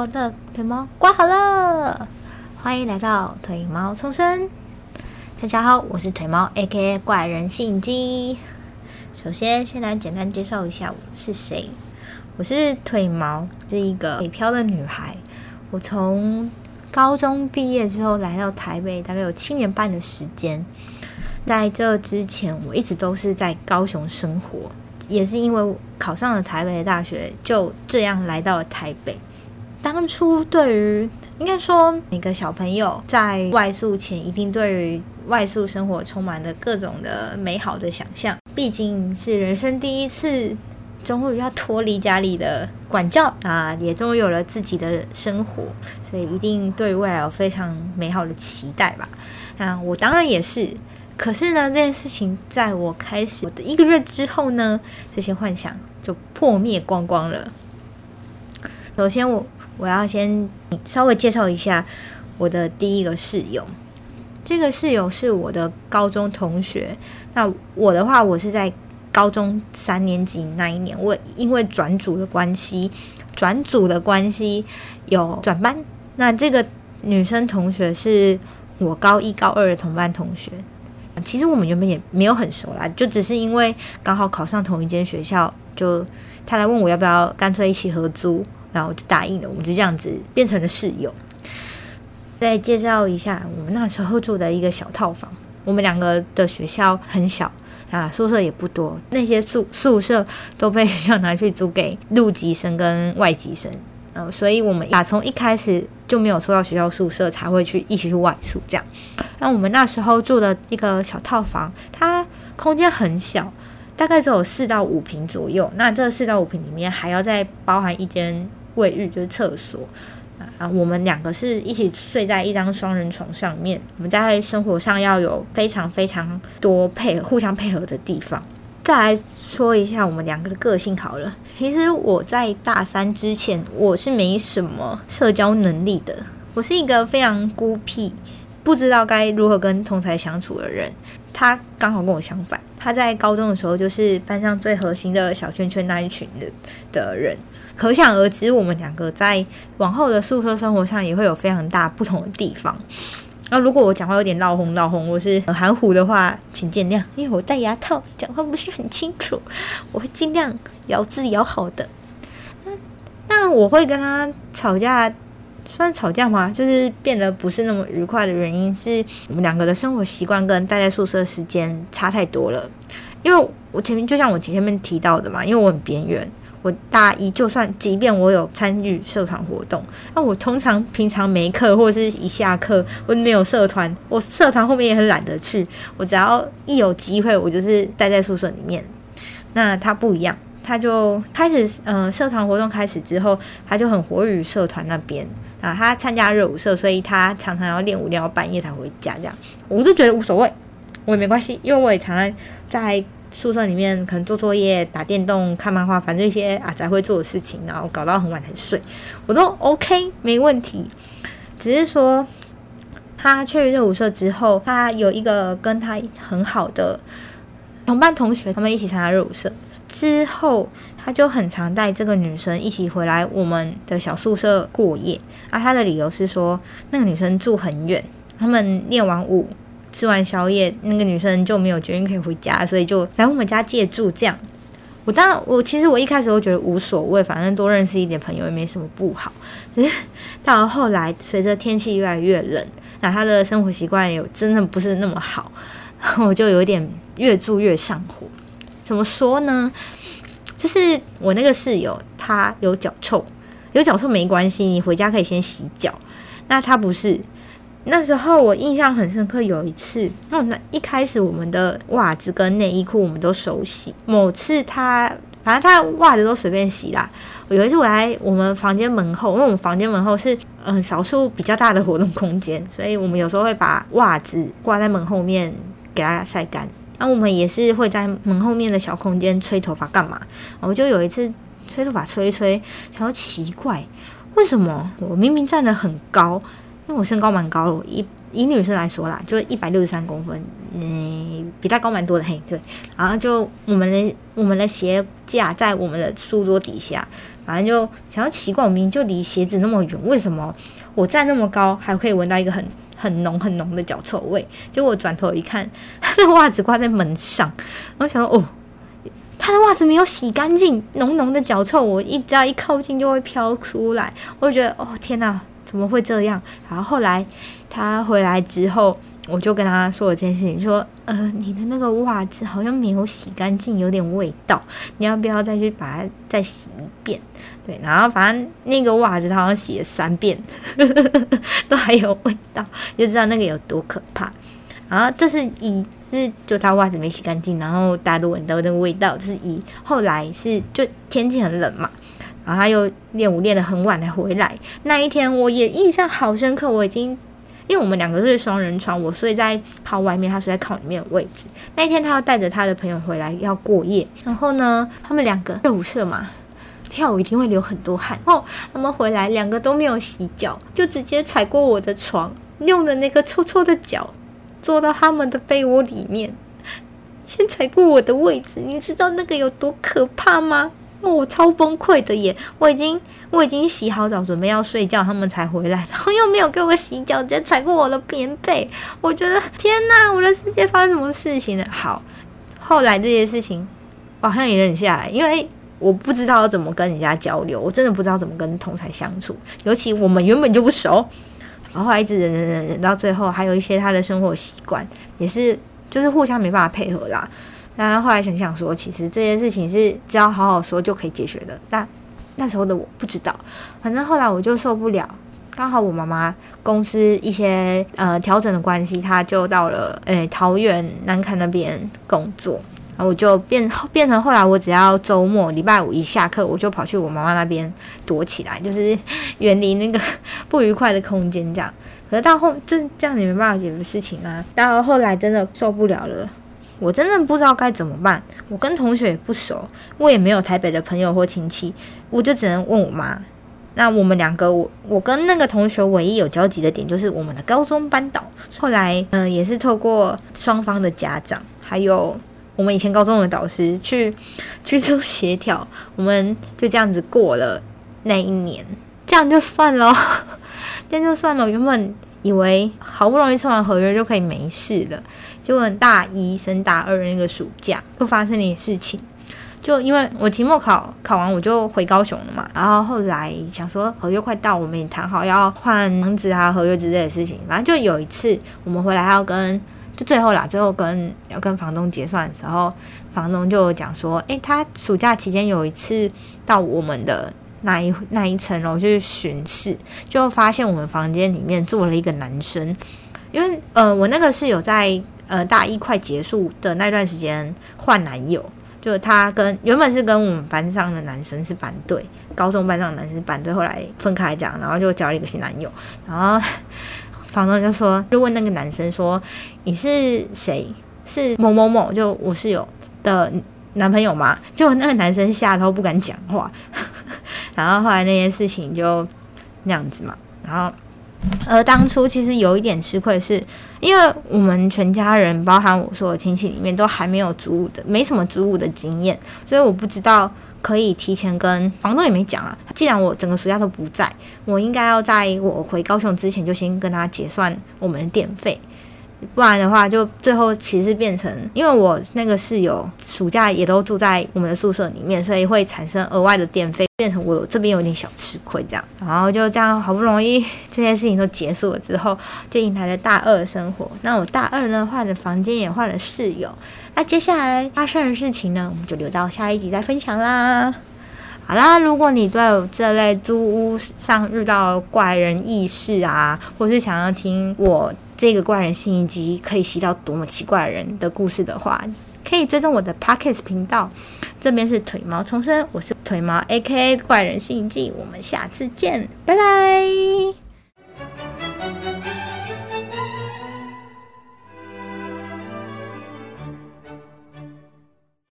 我的腿毛刮好了，欢迎来到腿毛重生。大家好，我是腿毛 A.K.A 怪人信机。首先，先来简单介绍一下我是谁。我是腿毛，是一个北漂的女孩。我从高中毕业之后来到台北，大概有七年半的时间。在这之前，我一直都是在高雄生活。也是因为考上了台北的大学，就这样来到了台北。当初对于应该说每个小朋友在外宿前，一定对于外宿生活充满了各种的美好的想象。毕竟是人生第一次，终于要脱离家里的管教啊，也终于有了自己的生活，所以一定对未来有非常美好的期待吧。那我当然也是。可是呢，这件事情在我开始我的一个月之后呢，这些幻想就破灭光光了。首先，我我我要先稍微介绍一下我的第一个室友。这个室友是我的高中同学。那我的话，我是在高中三年级那一年，我因为转组的关系，转组的关系有转班。那这个女生同学是我高一、高二的同班同学。其实我们原本也没有很熟啦，就只是因为刚好考上同一间学校，就他来问我要不要干脆一起合租，然后就答应了，我们就这样子变成了室友。再介绍一下我们那时候住的一个小套房，我们两个的学校很小啊，宿舍也不多，那些宿宿舍都被学校拿去租给陆籍生跟外籍生。呃，所以我们打从一开始就没有抽到学校宿舍，才会去一起去外宿这样。那我们那时候住的一个小套房，它空间很小，大概只有四到五平左右。那这四到五平里面还要再包含一间卫浴，就是厕所啊。我们两个是一起睡在一张双人床上面，我们在生活上要有非常非常多配合、互相配合的地方。再来说一下我们两个的个性好了。其实我在大三之前，我是没什么社交能力的。我是一个非常孤僻，不知道该如何跟同才相处的人。他刚好跟我相反，他在高中的时候就是班上最核心的小圈圈那一群的的人。可想而知，我们两个在往后的宿舍生活上也会有非常大不同的地方。那如果我讲话有点闹哄闹哄，或是很含糊的话，请见谅，因为我戴牙套，讲话不是很清楚。我会尽量咬字咬好的。那我会跟他吵架，算吵架吗？就是变得不是那么愉快的原因，是我们两个的生活习惯跟待在宿舍时间差太多了。因为我前面就像我前面提到的嘛，因为我很边缘。我大一，就算即便我有参与社团活动，那我通常平常没课或者是一下课，我没有社团，我社团后面也很懒得去。我只要一有机会，我就是待在宿舍里面。那他不一样，他就开始，嗯，社团活动开始之后，他就很活跃于社团那边啊。他参加热舞社，所以他常常要练舞练到半夜才回家。这样，我就觉得无所谓，我也没关系，因为我也常常在。宿舍里面可能做作业、打电动、看漫画，反正一些啊才会做的事情，然后搞到很晚才睡，我都 OK 没问题。只是说他去热舞社之后，他有一个跟他很好的同班同学，他们一起参加热舞社之后，他就很常带这个女生一起回来我们的小宿舍过夜。啊，他的理由是说那个女生住很远，他们练完舞。吃完宵夜，那个女生就没有决定可以回家，所以就来我们家借住。这样，我当然，我其实我一开始都觉得无所谓，反正多认识一点朋友也没什么不好。只是到了后来，随着天气越来越冷，那她的生活习惯也真的不是那么好，我就有点越住越上火。怎么说呢？就是我那个室友她有脚臭，有脚臭没关系，你回家可以先洗脚。那她不是。那时候我印象很深刻，有一次，那那一开始我们的袜子跟内衣裤我们都手洗。某次他，反正他袜子都随便洗啦。有一次我来我们房间门后，因为我们房间门后是嗯少数比较大的活动空间，所以我们有时候会把袜子挂在门后面给它晒干。然后我们也是会在门后面的小空间吹头发干嘛？我就有一次吹头发吹一吹，想要奇怪，为什么我明明站得很高？因为我身高蛮高，以以女生来说啦，就一百六十三公分，嗯，比他高蛮多的嘿。对，然后就我们的我们的鞋架在我们的书桌底下，反正就想要奇怪，我明明就离鞋子那么远，为什么我站那么高还可以闻到一个很很浓很浓的脚臭味？结果我转头一看，他的袜子挂在门上，然后想说哦。他的袜子没有洗干净，浓浓的脚臭，我一只要一靠近就会飘出来，我就觉得哦天哪，怎么会这样？然后后来他回来之后，我就跟他说了这件事情，说呃你的那个袜子好像没有洗干净，有点味道，你要不要再去把它再洗一遍？对，然后反正那个袜子他好像洗了三遍，都还有味道，就知道那个有多可怕。然后这是一。是，就他袜子没洗干净，然后大家都闻到那个味道。这是一，后来是就天气很冷嘛，然后他又练舞练得很晚才回来。那一天我也印象好深刻，我已经因为我们两个是双人床，我睡在靠外面，他睡在靠里面的位置。那一天他要带着他的朋友回来要过夜，然后呢，他们两个热舞社嘛，跳舞一定会流很多汗。哦，他们回来两个都没有洗脚，就直接踩过我的床，用的那个臭臭的脚。坐到他们的被窝里面，先踩过我的位置，你知道那个有多可怕吗？我超崩溃的耶！我已经我已经洗好澡准备要睡觉，他们才回来，然后又没有给我洗脚，直接踩过我的棉被。我觉得天哪，我的世界发生什么事情了？好，后来这些事情我好像也忍下来，因为我不知道怎么跟人家交流，我真的不知道怎么跟同才相处，尤其我们原本就不熟。然后一直忍忍忍忍到最后，还有一些他的生活习惯也是，就是互相没办法配合啦。然后后来想想说，其实这件事情是只要好好说就可以解决的。但那时候的我不知道，反正后来我就受不了。刚好我妈妈公司一些呃调整的关系，她就到了诶桃园南坎那边工作。然后我就变变成后来，我只要周末礼拜五一下课，我就跑去我妈妈那边躲起来，就是远离那个不愉快的空间这样。可是到后这这样也没办法解决事情啊。到后来真的受不了了，我真的不知道该怎么办。我跟同学也不熟，我也没有台北的朋友或亲戚，我就只能问我妈。那我们两个，我我跟那个同学唯一有交集的点就是我们的高中班导。后来嗯，也是透过双方的家长还有。我们以前高中的导师去去做协调，我们就这样子过了那一年，这样就算了，这样就算了。原本以为好不容易签完合约就可以没事了，结果大一升大二那个暑假又发生了一事情。就因为我期末考考完，我就回高雄了嘛。然后后来想说合约快到，我们也谈好要换房子啊、合约之类的事情。反正就有一次我们回来要跟。就最后啦，最后跟要跟房东结算的时候，房东就讲说，诶，他暑假期间有一次到我们的那一那一层楼去巡视，就发现我们房间里面坐了一个男生。因为呃，我那个是有在呃大一快结束的那段时间换男友，就他跟原本是跟我们班上的男生是反对，高中班上的男生是班队，后来分开讲，然后就交了一个新男友，然后。房东就说，就问那个男生说：“你是谁？是某某某，就我室友的男朋友吗？”结果那个男生吓到不敢讲话。然后后来那件事情就那样子嘛。然后，而当初其实有一点吃亏，是因为我们全家人，包含我所有亲戚里面，都还没有租屋的，没什么租屋的经验，所以我不知道。可以提前跟房东也没讲啊。既然我整个暑假都不在，我应该要在我回高雄之前就先跟他结算我们的电费，不然的话就最后其实变成，因为我那个室友暑假也都住在我们的宿舍里面，所以会产生额外的电费，变成我这边有点小吃亏这样。然后就这样好不容易这件事情都结束了之后，就迎来了大二生活。那我大二呢换了房间，也换了室友。那接下来发生的事情呢，我们就留到下一集再分享啦。好啦，如果你对这类租屋上遇到怪人异事啊，或是想要听我这个怪人信息可以吸到多么奇怪人的故事的话，可以追踪我的 Pockets 频道。这边是腿毛重生，我是腿毛 A K A 怪人信记，我们下次见，拜拜。